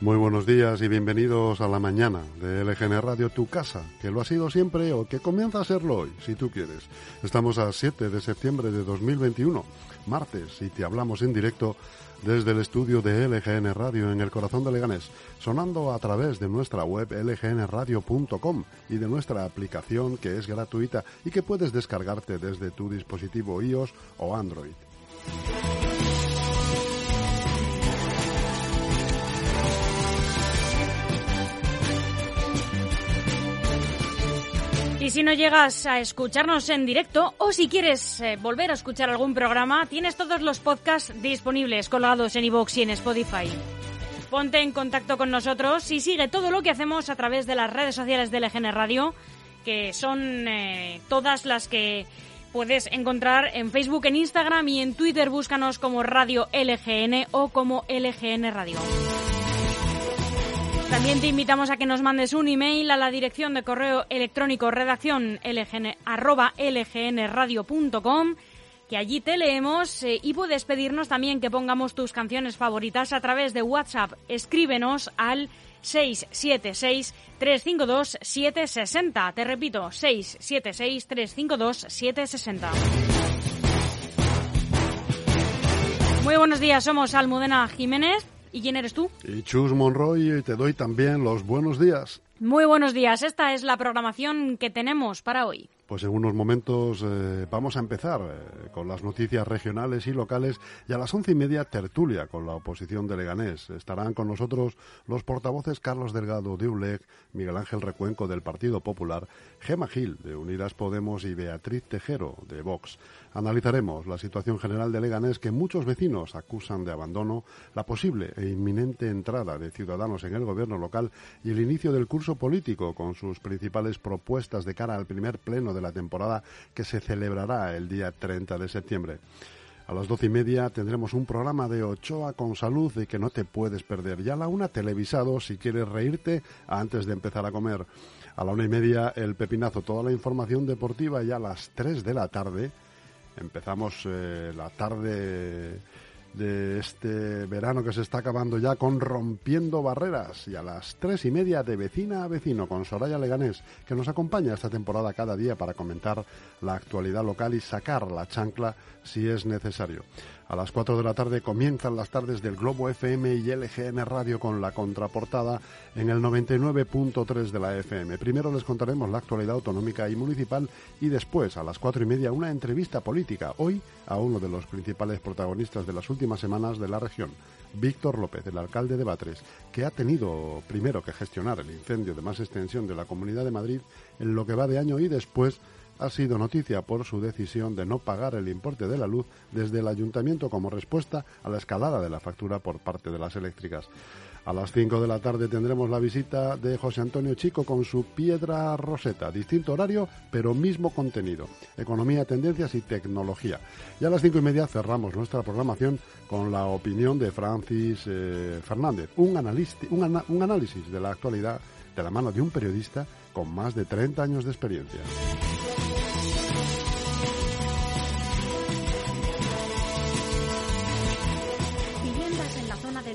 Muy buenos días y bienvenidos a la mañana de LGN Radio Tu Casa, que lo ha sido siempre o que comienza a serlo hoy, si tú quieres. Estamos a 7 de septiembre de 2021, martes, y te hablamos en directo desde el estudio de LGN Radio en el corazón de Leganés, sonando a través de nuestra web lgnradio.com y de nuestra aplicación que es gratuita y que puedes descargarte desde tu dispositivo iOS o Android. Si no llegas a escucharnos en directo o si quieres eh, volver a escuchar algún programa, tienes todos los podcasts disponibles colgados en iVoox y en Spotify. Ponte en contacto con nosotros y sigue todo lo que hacemos a través de las redes sociales de LGN Radio, que son eh, todas las que puedes encontrar en Facebook, en Instagram y en Twitter. Búscanos como Radio LGN o como LGN Radio. También te invitamos a que nos mandes un email a la dirección de correo electrónico redacción lgn, arroba lgnradio.com que allí te leemos eh, y puedes pedirnos también que pongamos tus canciones favoritas a través de WhatsApp. Escríbenos al 676-352-760. Te repito, 676-352-760. Muy buenos días, somos Almudena Jiménez. ¿Y quién eres tú? Y Chus Monroy, y te doy también los buenos días. Muy buenos días, esta es la programación que tenemos para hoy. Pues en unos momentos eh, vamos a empezar eh, con las noticias regionales y locales y a las once y media tertulia con la oposición de Leganés. Estarán con nosotros los portavoces Carlos Delgado de ULEG, Miguel Ángel Recuenco del Partido Popular, Gema Gil de Unidas Podemos y Beatriz Tejero de Vox. Analizaremos la situación general de Leganés que muchos vecinos acusan de abandono, la posible e inminente entrada de ciudadanos en el gobierno local y el inicio del curso político con sus principales propuestas de cara al primer pleno de la temporada que se celebrará el día 30 de septiembre. A las doce y media tendremos un programa de Ochoa con salud y que no te puedes perder. Ya a la una televisado si quieres reírte antes de empezar a comer. A la una y media el pepinazo, toda la información deportiva y a las tres de la tarde empezamos eh, la tarde de este verano que se está acabando ya con Rompiendo Barreras y a las tres y media de vecina a vecino con Soraya Leganés que nos acompaña esta temporada cada día para comentar la actualidad local y sacar la chancla si es necesario. A las 4 de la tarde comienzan las tardes del Globo FM y LGN Radio con la contraportada en el 99.3 de la FM. Primero les contaremos la actualidad autonómica y municipal y después, a las cuatro y media, una entrevista política. Hoy a uno de los principales protagonistas de las últimas semanas de la región, Víctor López, el alcalde de Batres, que ha tenido primero que gestionar el incendio de más extensión de la Comunidad de Madrid en lo que va de año y después ha sido noticia por su decisión de no pagar el importe de la luz desde el ayuntamiento como respuesta a la escalada de la factura por parte de las eléctricas. A las 5 de la tarde tendremos la visita de José Antonio Chico con su Piedra Roseta. Distinto horario, pero mismo contenido. Economía, tendencias y tecnología. Y a las cinco y media cerramos nuestra programación con la opinión de Francis eh, Fernández. Un análisis de la actualidad de la mano de un periodista con más de 30 años de experiencia.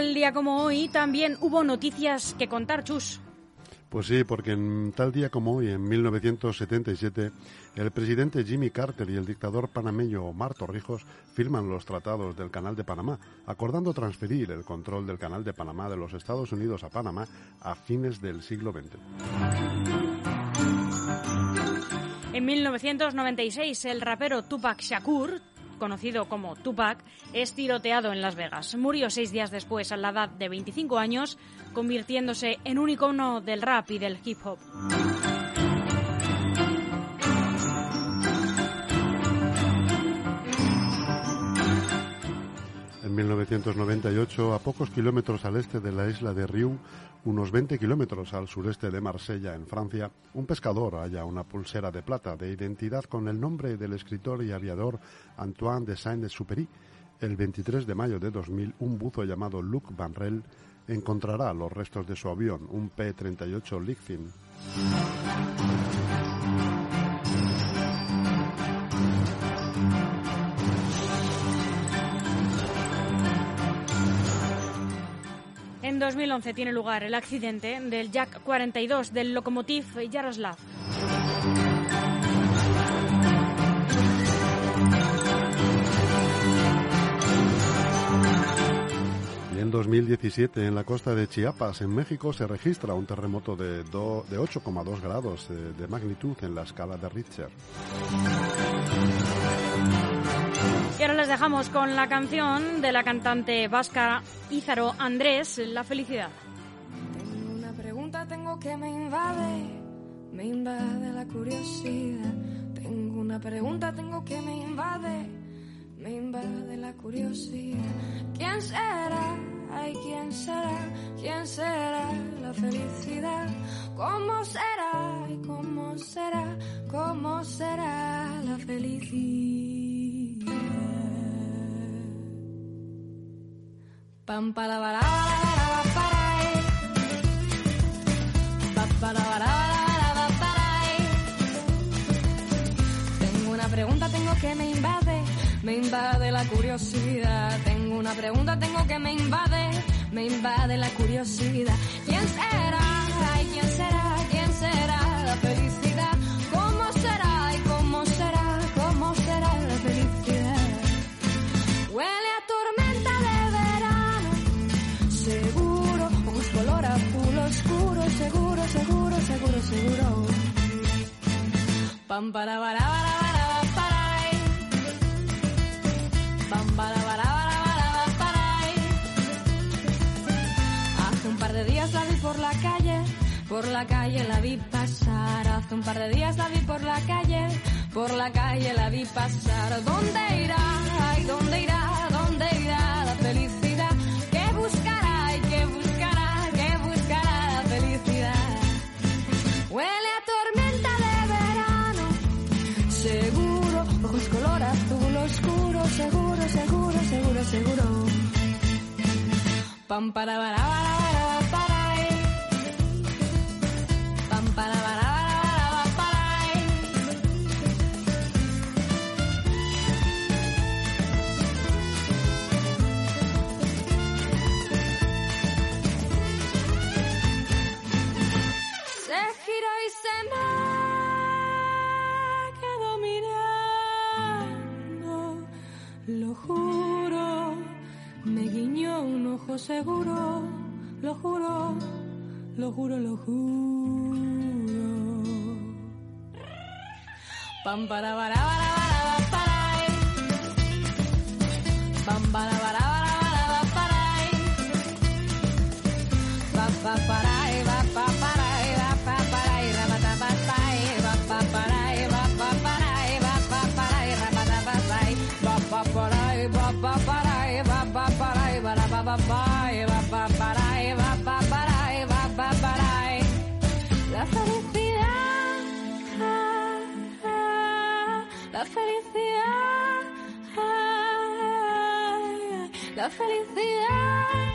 Tal día como hoy también hubo noticias que contar, Chus. Pues sí, porque en tal día como hoy, en 1977, el presidente Jimmy Carter y el dictador panameño Omar Torrijos firman los tratados del Canal de Panamá, acordando transferir el control del Canal de Panamá de los Estados Unidos a Panamá a fines del siglo XX. En 1996, el rapero Tupac Shakur conocido como Tupac, es tiroteado en Las Vegas. Murió seis días después, a la edad de 25 años, convirtiéndose en un icono del rap y del hip hop. En 1998, a pocos kilómetros al este de la isla de Riu, unos 20 kilómetros al sureste de Marsella, en Francia, un pescador halla una pulsera de plata de identidad con el nombre del escritor y aviador Antoine de Saint-Exupéry. El 23 de mayo de 2000, un buzo llamado Luc Van Rel encontrará los restos de su avión, un P-38 Lickfin. 2011 tiene lugar el accidente del Jack 42 del locomotiv Yaroslav. En 2017, en la costa de Chiapas, en México, se registra un terremoto de, de 8,2 grados de magnitud en la escala de Richter. Y ahora les dejamos con la canción de la cantante vasca Ízaro Andrés, La felicidad. Tengo una pregunta, tengo que me invade, me invade la curiosidad. Tengo una pregunta, tengo que me invade, me invade la curiosidad. ¿Quién será? Ay, ¿quién será? ¿Quién será la felicidad? ¿Cómo será? Ay, ¿cómo será? ¿Cómo será la felicidad? Pam para para para para. Pa, para, para, para, para. Tengo una pregunta, tengo que me invade, me invade la curiosidad. Tengo una pregunta, tengo que me invade, me invade la curiosidad. ¿Quién será? Pam para para para para para. Pam para para para para. Hace un par de días la vi por la calle, por la calle la vi pasar. Hace un par de días la vi por la calle, por la calle la vi pasar. ¿Dónde irá? Ay. ¿Dónde irá seguro. Pam para para para seguro. Lo juro, lo juro, lo juro. Pam para para felicidad,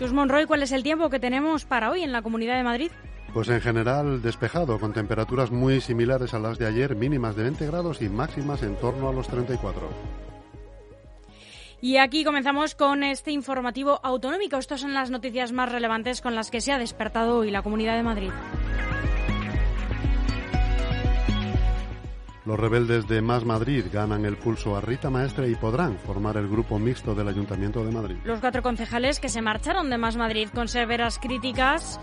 Chus Monroy, ¿cuál es el tiempo que tenemos para hoy en la Comunidad de Madrid? Pues en general despejado, con temperaturas muy similares a las de ayer, mínimas de 20 grados y máximas en torno a los 34. Y aquí comenzamos con este informativo autonómico. Estas son las noticias más relevantes con las que se ha despertado hoy la Comunidad de Madrid. Los rebeldes de Más Madrid ganan el pulso a Rita Maestre y podrán formar el grupo mixto del Ayuntamiento de Madrid. Los cuatro concejales que se marcharon de Más Madrid con severas críticas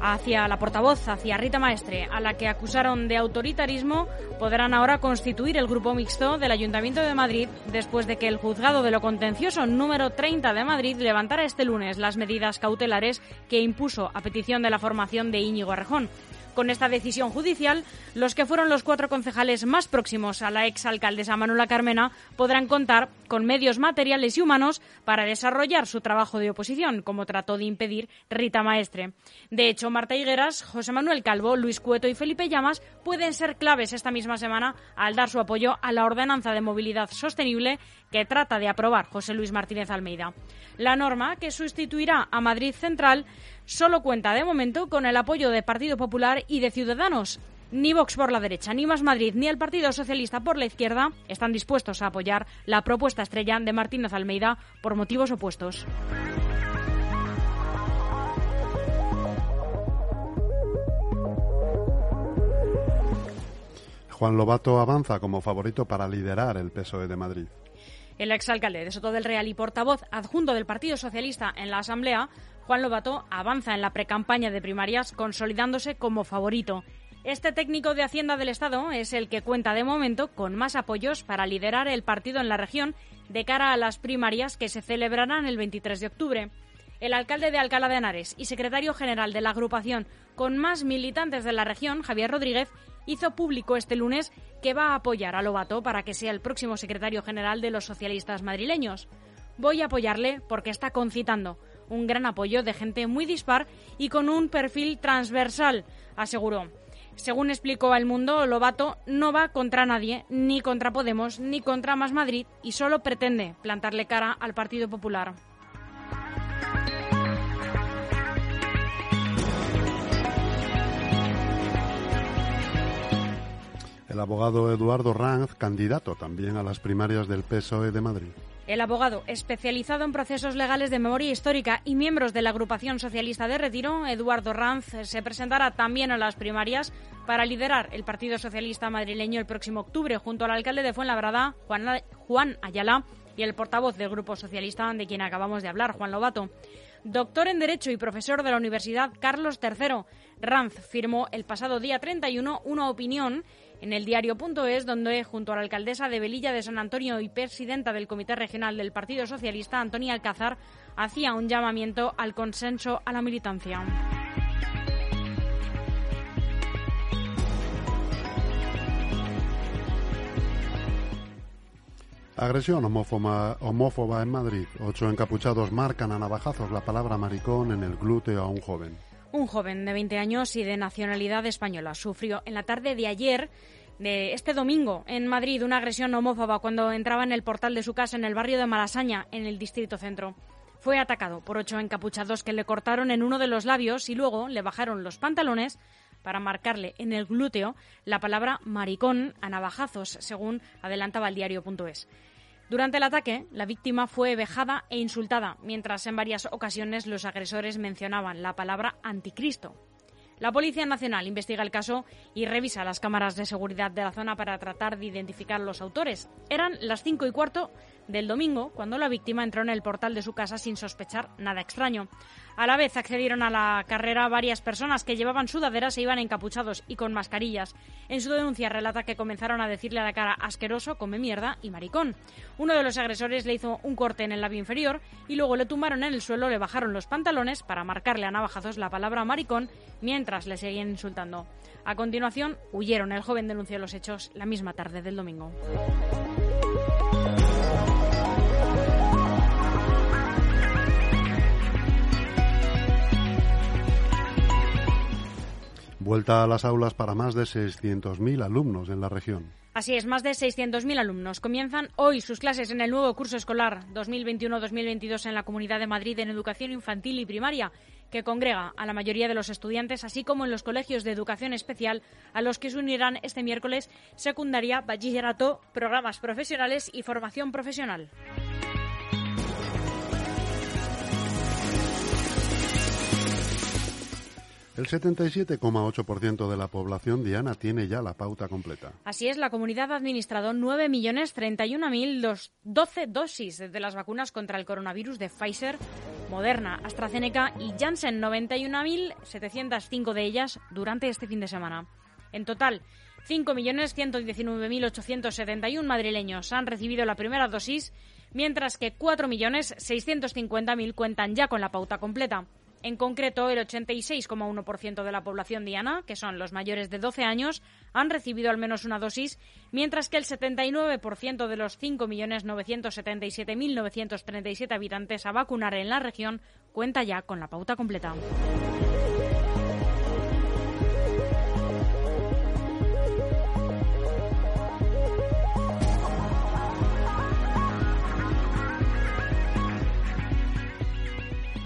hacia la portavoz, hacia Rita Maestre, a la que acusaron de autoritarismo, podrán ahora constituir el grupo mixto del Ayuntamiento de Madrid después de que el juzgado de lo contencioso número 30 de Madrid levantara este lunes las medidas cautelares que impuso a petición de la formación de Íñigo Arrejón. Con esta decisión judicial, los que fueron los cuatro concejales más próximos a la exalcaldesa Manuela Carmena podrán contar con medios materiales y humanos para desarrollar su trabajo de oposición, como trató de impedir Rita Maestre. De hecho, Marta Higueras, José Manuel Calvo, Luis Cueto y Felipe Llamas pueden ser claves esta misma semana al dar su apoyo a la ordenanza de movilidad sostenible que trata de aprobar José Luis Martínez Almeida. La norma, que sustituirá a Madrid Central, solo cuenta de momento con el apoyo de Partido Popular y de Ciudadanos. Ni Vox por la derecha, ni Más Madrid, ni el Partido Socialista por la izquierda están dispuestos a apoyar la propuesta estrella de Martínez Almeida por motivos opuestos. Juan Lobato avanza como favorito para liderar el PSOE de Madrid. El exalcalde de Soto del Real y portavoz adjunto del Partido Socialista en la Asamblea, Juan Lobato, avanza en la precampaña de primarias consolidándose como favorito. Este técnico de Hacienda del Estado es el que cuenta de momento con más apoyos para liderar el partido en la región de cara a las primarias que se celebrarán el 23 de octubre. El alcalde de Alcalá de Henares y secretario general de la agrupación con más militantes de la región, Javier Rodríguez, hizo público este lunes que va a apoyar a Lobato para que sea el próximo secretario general de los socialistas madrileños. Voy a apoyarle porque está concitando un gran apoyo de gente muy dispar y con un perfil transversal, aseguró. Según explicó al mundo, Lobato no va contra nadie, ni contra Podemos, ni contra Más Madrid, y solo pretende plantarle cara al Partido Popular. El abogado Eduardo Ranz, candidato también a las primarias del PSOE de Madrid. El abogado especializado en procesos legales de memoria histórica y miembros de la agrupación socialista de Retiro, Eduardo Ranz, se presentará también a las primarias para liderar el Partido Socialista madrileño el próximo octubre junto al alcalde de Fuenlabrada, Juan Ayala, y el portavoz del Grupo Socialista de quien acabamos de hablar, Juan Lobato. Doctor en Derecho y profesor de la Universidad Carlos III, Ranz firmó el pasado día 31 una opinión en el diario.es, donde junto a la alcaldesa de Velilla de San Antonio y presidenta del Comité Regional del Partido Socialista, Antonia Alcázar, hacía un llamamiento al consenso a la militancia. Agresión homófoba, homófoba en Madrid. Ocho encapuchados marcan a navajazos la palabra maricón en el glúteo a un joven. Un joven de 20 años y de nacionalidad española sufrió en la tarde de ayer, de este domingo, en Madrid, una agresión homófoba cuando entraba en el portal de su casa en el barrio de Malasaña, en el distrito centro. Fue atacado por ocho encapuchados que le cortaron en uno de los labios y luego le bajaron los pantalones para marcarle en el glúteo la palabra maricón a navajazos, según adelantaba el diario.es. Durante el ataque, la víctima fue vejada e insultada, mientras en varias ocasiones los agresores mencionaban la palabra anticristo. La Policía Nacional investiga el caso y revisa las cámaras de seguridad de la zona para tratar de identificar los autores. Eran las cinco y cuarto del domingo cuando la víctima entró en el portal de su casa sin sospechar nada extraño. A la vez accedieron a la carrera varias personas que llevaban sudaderas e iban encapuchados y con mascarillas. En su denuncia relata que comenzaron a decirle a la cara asqueroso, come mierda y maricón. Uno de los agresores le hizo un corte en el labio inferior y luego le tumbaron en el suelo, le bajaron los pantalones para marcarle a navajazos la palabra maricón mientras le seguían insultando. A continuación, huyeron. El joven denunció los hechos la misma tarde del domingo. Vuelta a las aulas para más de 600.000 alumnos en la región. Así es, más de 600.000 alumnos comienzan hoy sus clases en el nuevo curso escolar 2021-2022 en la Comunidad de Madrid en educación infantil y primaria, que congrega a la mayoría de los estudiantes, así como en los colegios de educación especial, a los que se unirán este miércoles secundaria, bachillerato, programas profesionales y formación profesional. El 77,8% de la población diana tiene ya la pauta completa. Así es, la comunidad ha administrado 9.031.012 dosis de las vacunas contra el coronavirus de Pfizer, Moderna, AstraZeneca y Janssen, 91.705 de ellas durante este fin de semana. En total, 5.119.871 madrileños han recibido la primera dosis, mientras que 4.650.000 cuentan ya con la pauta completa. En concreto, el 86,1% de la población diana, que son los mayores de 12 años, han recibido al menos una dosis, mientras que el 79% de los 5.977.937 habitantes a vacunar en la región cuenta ya con la pauta completa.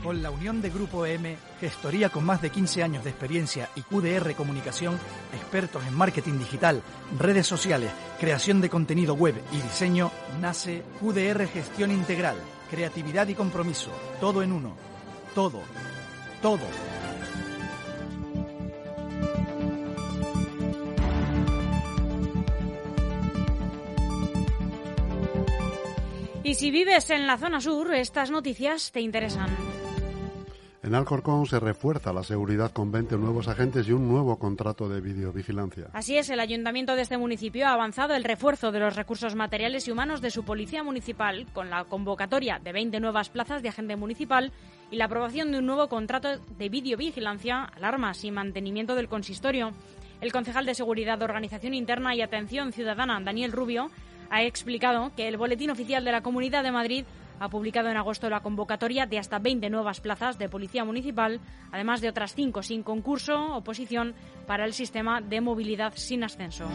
Con la unión de Grupo M, gestoría con más de 15 años de experiencia y QDR Comunicación, expertos en marketing digital, redes sociales, creación de contenido web y diseño, nace QDR Gestión Integral, creatividad y compromiso, todo en uno. Todo, todo. Y si vives en la zona sur, estas noticias te interesan. En Alcorcón se refuerza la seguridad con 20 nuevos agentes y un nuevo contrato de videovigilancia. Así es, el ayuntamiento de este municipio ha avanzado el refuerzo de los recursos materiales y humanos de su policía municipal con la convocatoria de 20 nuevas plazas de agente municipal y la aprobación de un nuevo contrato de videovigilancia, alarmas y mantenimiento del consistorio. El concejal de Seguridad, Organización Interna y Atención Ciudadana, Daniel Rubio, ha explicado que el Boletín Oficial de la Comunidad de Madrid ha publicado en agosto la convocatoria de hasta 20 nuevas plazas de policía municipal, además de otras cinco sin concurso oposición para el sistema de movilidad sin ascenso.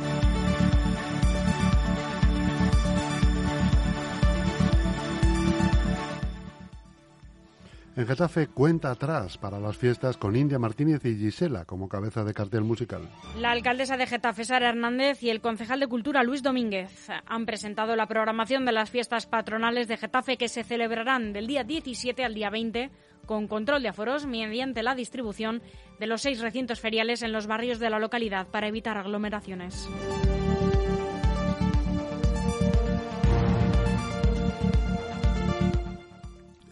En Getafe cuenta atrás para las fiestas con India Martínez y Gisela como cabeza de cartel musical. La alcaldesa de Getafe, Sara Hernández, y el concejal de Cultura, Luis Domínguez, han presentado la programación de las fiestas patronales de Getafe que se celebrarán del día 17 al día 20 con control de aforos mediante la distribución de los seis recintos feriales en los barrios de la localidad para evitar aglomeraciones.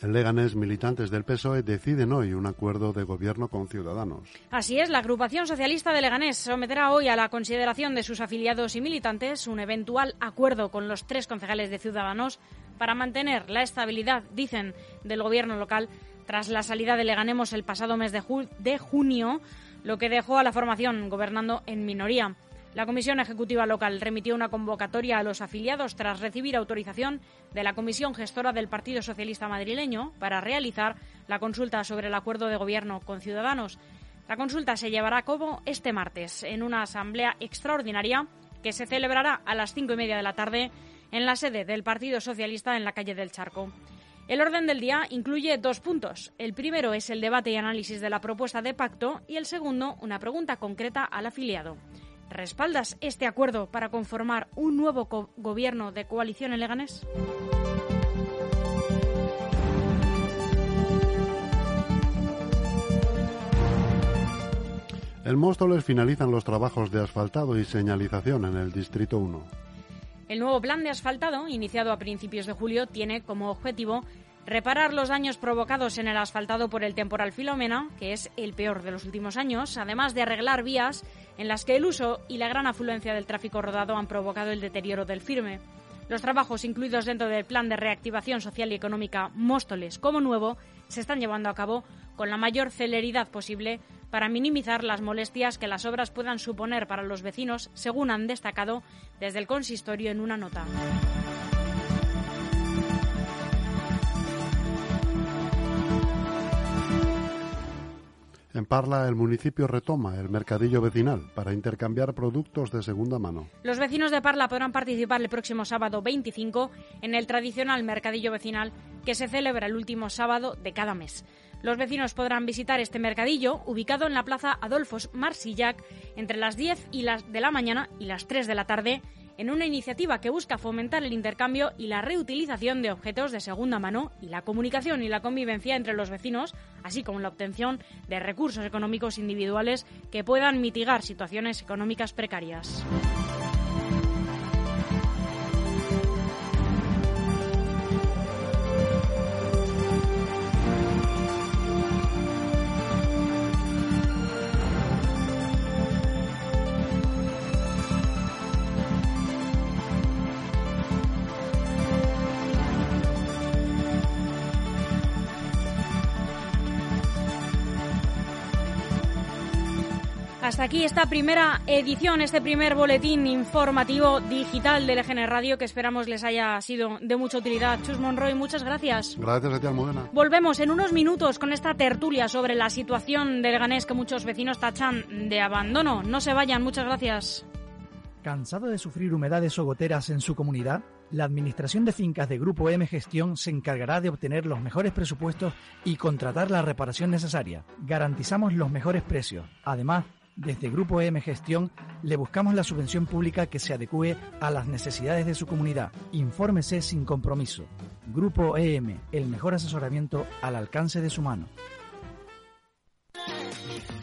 En Leganés, militantes del PSOE deciden hoy un acuerdo de gobierno con Ciudadanos. Así es, la agrupación socialista de Leganés someterá hoy a la consideración de sus afiliados y militantes un eventual acuerdo con los tres concejales de Ciudadanos para mantener la estabilidad, dicen, del gobierno local tras la salida de Leganemos el pasado mes de, de junio, lo que dejó a la formación gobernando en minoría. La Comisión Ejecutiva Local remitió una convocatoria a los afiliados tras recibir autorización de la Comisión Gestora del Partido Socialista Madrileño para realizar la consulta sobre el acuerdo de gobierno con Ciudadanos. La consulta se llevará a cabo este martes en una asamblea extraordinaria que se celebrará a las cinco y media de la tarde en la sede del Partido Socialista en la calle del Charco. El orden del día incluye dos puntos. El primero es el debate y análisis de la propuesta de pacto y el segundo una pregunta concreta al afiliado. ¿Respaldas este acuerdo para conformar un nuevo gobierno de coalición en Leganés? En Móstoles finalizan los trabajos de asfaltado y señalización en el Distrito 1. El nuevo plan de asfaltado, iniciado a principios de julio, tiene como objetivo reparar los daños provocados en el asfaltado por el temporal Filomena, que es el peor de los últimos años, además de arreglar vías en las que el uso y la gran afluencia del tráfico rodado han provocado el deterioro del firme. Los trabajos incluidos dentro del Plan de Reactivación Social y Económica Móstoles como nuevo se están llevando a cabo con la mayor celeridad posible para minimizar las molestias que las obras puedan suponer para los vecinos, según han destacado desde el consistorio en una nota. En Parla, el municipio retoma el mercadillo vecinal para intercambiar productos de segunda mano. Los vecinos de Parla podrán participar el próximo sábado 25 en el tradicional mercadillo vecinal que se celebra el último sábado de cada mes. Los vecinos podrán visitar este mercadillo, ubicado en la plaza Adolfos Marsillac, entre las 10 y las de la mañana y las 3 de la tarde, en una iniciativa que busca fomentar el intercambio y la reutilización de objetos de segunda mano y la comunicación y la convivencia entre los vecinos, así como la obtención de recursos económicos individuales que puedan mitigar situaciones económicas precarias. Hasta aquí esta primera edición, este primer boletín informativo digital del EGN Radio que esperamos les haya sido de mucha utilidad. Chus Monroy, muchas gracias. Gracias a ti, Almudena. Volvemos en unos minutos con esta tertulia sobre la situación del Ganés que muchos vecinos tachan de abandono. No se vayan, muchas gracias. ¿Cansado de sufrir humedades o goteras en su comunidad? La Administración de Fincas de Grupo M Gestión se encargará de obtener los mejores presupuestos y contratar la reparación necesaria. Garantizamos los mejores precios. Además, desde Grupo EM Gestión le buscamos la subvención pública que se adecue a las necesidades de su comunidad. Infórmese sin compromiso. Grupo EM, el mejor asesoramiento al alcance de su mano.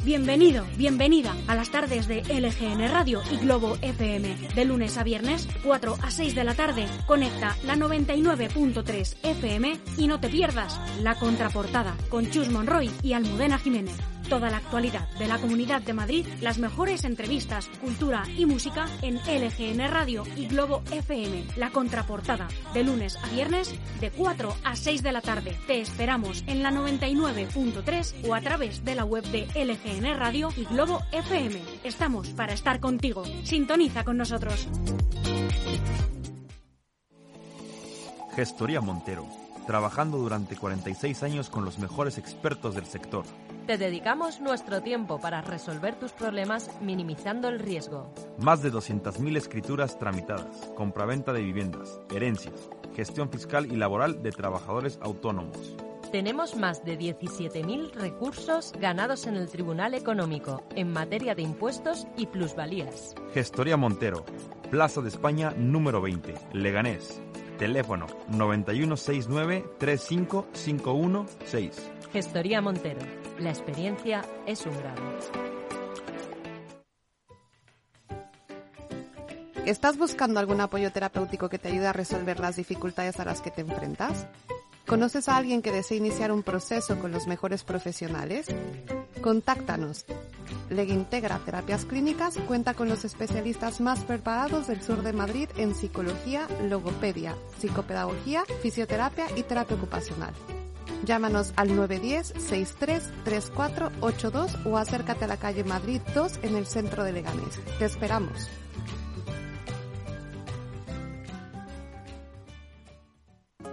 Bienvenido, bienvenida a las tardes de LGN Radio y Globo FM. De lunes a viernes, 4 a 6 de la tarde, conecta la 99.3 FM y no te pierdas la contraportada con Chus Monroy y Almudena Jiménez. Toda la actualidad de la Comunidad de Madrid, las mejores entrevistas, cultura y música en LGN Radio y Globo FM. La contraportada, de lunes a viernes, de 4 a 6 de la tarde. Te esperamos en la 99.3 o a través de la web de LGN Radio y Globo FM. Estamos para estar contigo. Sintoniza con nosotros. Gestoría Montero, trabajando durante 46 años con los mejores expertos del sector. Te dedicamos nuestro tiempo para resolver tus problemas minimizando el riesgo. Más de 200.000 escrituras tramitadas, compraventa de viviendas, herencias, gestión fiscal y laboral de trabajadores autónomos. Tenemos más de 17.000 recursos ganados en el Tribunal Económico en materia de impuestos y plusvalías. Gestoría Montero, Plaza de España número 20, Leganés. Teléfono 9169-35516. Gestoría Montero. La experiencia es un grado. ¿Estás buscando algún apoyo terapéutico que te ayude a resolver las dificultades a las que te enfrentas? ¿Conoces a alguien que desea iniciar un proceso con los mejores profesionales? Contáctanos. Legintegra Terapias Clínicas cuenta con los especialistas más preparados del sur de Madrid en psicología, logopedia, psicopedagogía, fisioterapia y terapia ocupacional. Llámanos al 910-633482 o acércate a la calle Madrid 2 en el centro de Leganés. Te esperamos.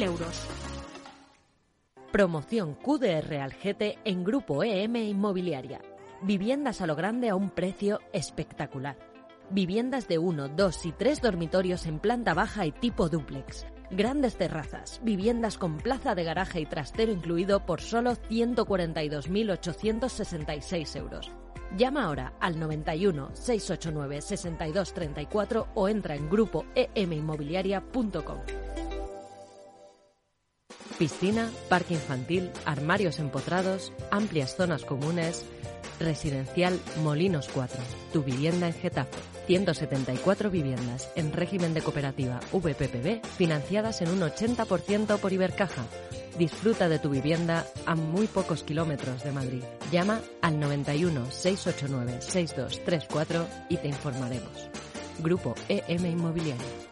euros. Promoción QDR Algete en Grupo EM Inmobiliaria. Viviendas a lo grande a un precio espectacular. Viviendas de 1, 2 y 3 dormitorios en planta baja y tipo dúplex. Grandes terrazas, viviendas con plaza de garaje y trastero incluido por solo 142.866 euros. Llama ahora al 91 689 6234 o entra en grupo eminmobiliaria.com. Piscina, parque infantil, armarios empotrados, amplias zonas comunes. Residencial Molinos 4. Tu vivienda en Getafe. 174 viviendas en régimen de cooperativa VPPB financiadas en un 80% por Ibercaja. Disfruta de tu vivienda a muy pocos kilómetros de Madrid. Llama al 91 689 6234 y te informaremos. Grupo EM Inmobiliario.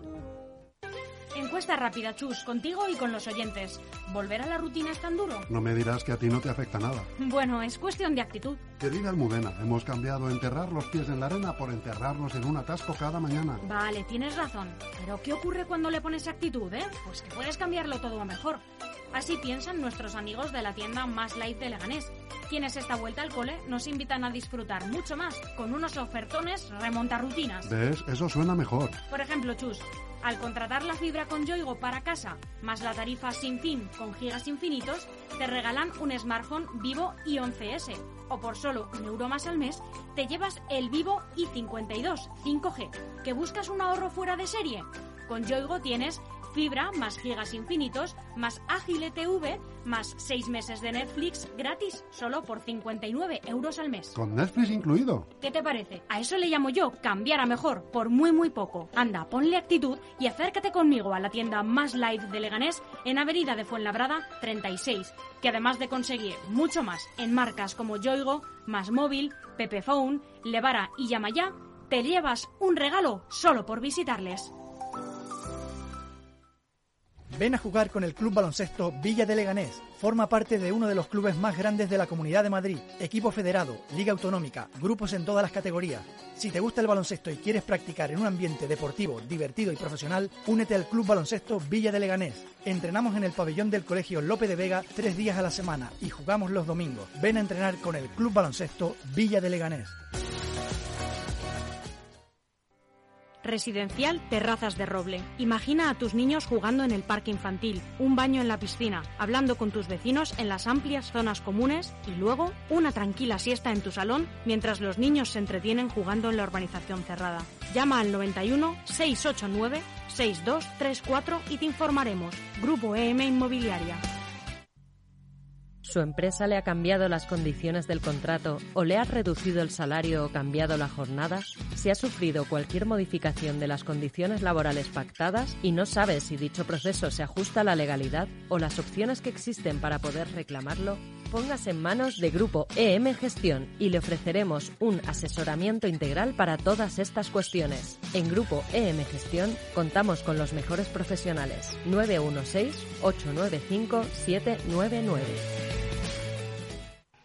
Encuesta rápida, Chus, contigo y con los oyentes. ¿Volver a la rutina es tan duro? No me dirás que a ti no te afecta nada. Bueno, es cuestión de actitud. Querida Almudena, hemos cambiado enterrar los pies en la arena por enterrarnos en un atasco cada mañana. Vale, tienes razón. Pero ¿qué ocurre cuando le pones actitud, eh? Pues que puedes cambiarlo todo a mejor. Así piensan nuestros amigos de la tienda Más Light de Leganés, quienes esta vuelta al cole nos invitan a disfrutar mucho más con unos ofertones remonta rutinas. ¿Ves? Eso suena mejor. Por ejemplo, Chus, al contratar la fibra con Yoigo para casa, más la tarifa sin fin con gigas infinitos, te regalan un smartphone Vivo i11S. O por solo un euro más al mes, te llevas el Vivo i52 5G. ¿Que buscas un ahorro fuera de serie? Con Yoigo tienes fibra más gigas infinitos, más ágil TV, más 6 meses de Netflix gratis, solo por 59 euros al mes. ¿Con Netflix incluido? ¿Qué te parece? A eso le llamo yo cambiar a mejor, por muy muy poco. Anda, ponle actitud y acércate conmigo a la tienda más live de Leganés en Avenida de Fuenlabrada 36, que además de conseguir mucho más en marcas como Yoigo, Más Móvil, Pepephone, Levara y Yamaya, te llevas un regalo solo por visitarles. Ven a jugar con el Club Baloncesto Villa de Leganés. Forma parte de uno de los clubes más grandes de la Comunidad de Madrid. Equipo federado, liga autonómica, grupos en todas las categorías. Si te gusta el baloncesto y quieres practicar en un ambiente deportivo, divertido y profesional, únete al Club Baloncesto Villa de Leganés. Entrenamos en el pabellón del Colegio Lope de Vega tres días a la semana y jugamos los domingos. Ven a entrenar con el Club Baloncesto Villa de Leganés. Residencial Terrazas de Roble. Imagina a tus niños jugando en el parque infantil, un baño en la piscina, hablando con tus vecinos en las amplias zonas comunes y luego una tranquila siesta en tu salón mientras los niños se entretienen jugando en la urbanización cerrada. Llama al 91 689 6234 y te informaremos. Grupo EM Inmobiliaria. ¿Su empresa le ha cambiado las condiciones del contrato o le ha reducido el salario o cambiado la jornada? Si ha sufrido cualquier modificación de las condiciones laborales pactadas y no sabe si dicho proceso se ajusta a la legalidad o las opciones que existen para poder reclamarlo, póngase en manos de Grupo EM Gestión y le ofreceremos un asesoramiento integral para todas estas cuestiones. En Grupo EM Gestión contamos con los mejores profesionales. 916-895-799.